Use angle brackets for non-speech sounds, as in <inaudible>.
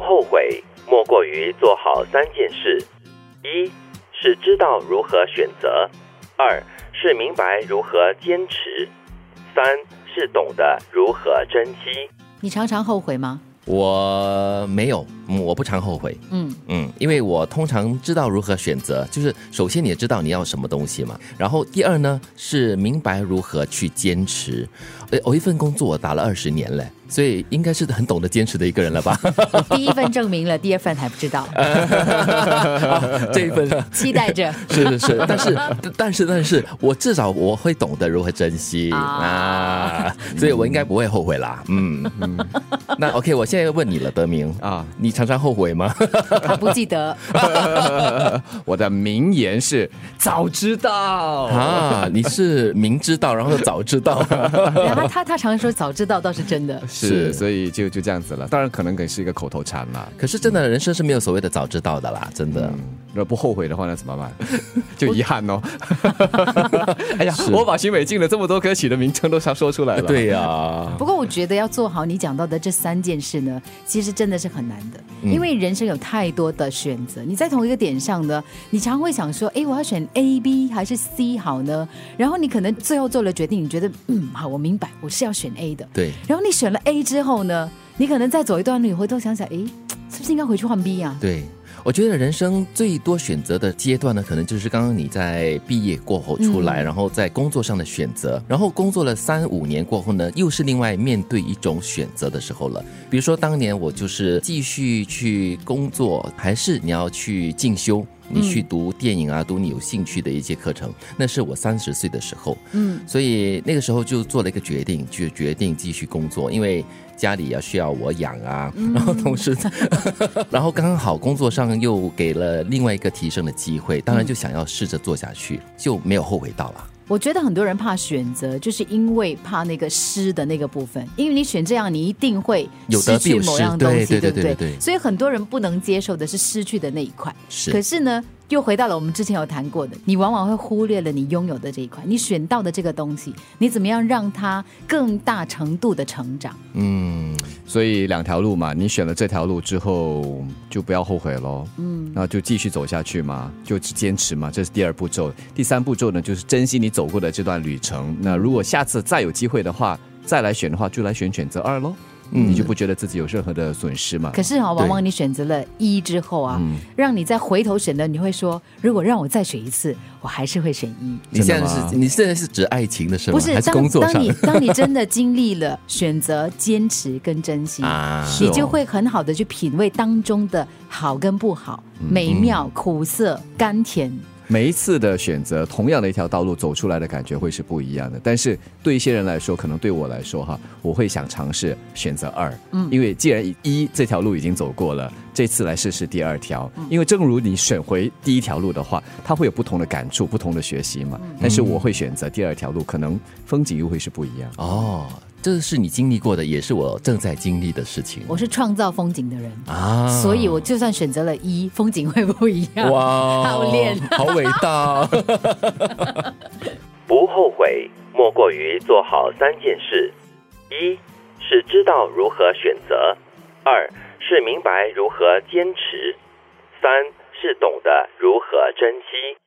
不后悔，莫过于做好三件事：一是知道如何选择；二是明白如何坚持；三是懂得如何珍惜。你常常后悔吗？我没有，嗯我不常后悔。嗯，嗯，因为我通常知道如何选择，就是首先你也知道你要什么东西嘛，然后第二呢是明白如何去坚持。哎，我一份工作我打了二十年嘞，所以应该是很懂得坚持的一个人了吧？<laughs> 第一份证明了，第二份还不知道，<laughs> 这一份期待着。<laughs> 是是是，但是但是但是我至少我会懂得如何珍惜啊啊，所以我应该不会后悔啦。嗯嗯，那 OK，我现在要问你了，德明啊啊，你常常后悔吗？他不记得，<laughs> 我的名言是早知道啊，你是明知道，然后早知道。然后他他常说早知道倒是真的。是，所以就就这样子了。当然，可能也是一个口头禅了。可是真的人生是没有所谓的早知道的啦，真的。嗯，如果不后悔的话，那怎么办？<laughs> 就遗憾哦。哎呀，我把徐美静的这么多歌曲的名称都想说出来了。对呀、不过我觉得要做好你讲到的这三件事呢，其实真的是很难的，嗯因为人生有太多的选择。你在同一个点上呢，你常会想说，哎，我要选 A、B 还是 C 好呢？然后你可能最后做了决定，你觉得，嗯，好，我明白，我是要选 A 的。对，然后你选了 A 之后呢，你可能再走一段路，你回头想想，哎，是不是应该回去换 B 啊？对，我觉得人生最多选择的阶段呢，可能就是刚刚你在毕业过后出来，然后在工作上的选择，然后工作了三五年过后呢，又是另外面对一种选择的时候了。比如说当年我就是继续去工作，还是你要去进修。你去读电影啊，读你有兴趣的一些课程，那是我三十岁的时候，嗯，所以那个时候就做了一个决定，就决定继续工作，因为家里要需要我养啊，然后同时，<laughs> 然后刚刚好工作上又给了另外一个提升的机会，当然就想要试着做下去，就没有后悔到了。我觉得很多人怕选择，就是因为怕那个失的那个部分，因为你选这样，你一定会失去某样东西，对对。对不对？所以很多人不能接受的是失去的那一块。是。可是呢，又回到了我们之前有谈过的，你往往会忽略了你拥有的这一块，你选到的这个东西，你怎么样让它更大程度的成长？嗯，所以两条路嘛，你选了这条路之后，就不要后悔喽。嗯，那就继续走下去嘛，就坚持嘛，这是第二步骤。第三步骤呢，就是珍惜你走过的这段旅程。那如果下次再有机会的话，再来选的话，就来选选择二喽。嗯，你就不觉得自己有任何的损失嘛？可是啊，往往你选择了一之后啊，让你再回头选的，你会说，如果让我再选一次，我还是会选一。你现在是你现在是指爱情的是吗？不是，还是当工作上当你 <laughs> 当你真的经历了选择、坚持跟珍惜，啊？你就会很好的去品味当中的好跟不好、美妙、苦涩、甘甜。每一次的选择，同样的一条道路走出来的感觉会是不一样的。但是对一些人来说，可能对我来说哈，我会想尝试选择二，嗯，因为既然一这条路已经走过了，这次来试试第二条。因为正如你选回第一条路的话，它会有不同的感触、不同的学习嘛。但是我会选择第二条路，可能风景又会是不一样。哦，这是你经历过的，也是我正在经历的事情我是创造风景的人，啊所以我就算选择了一，风景会不一样。哇，好练好伟大。<laughs> 不后悔，莫过于做好三件事：一是知道如何选择；二是明白如何坚持；三是懂得如何珍惜。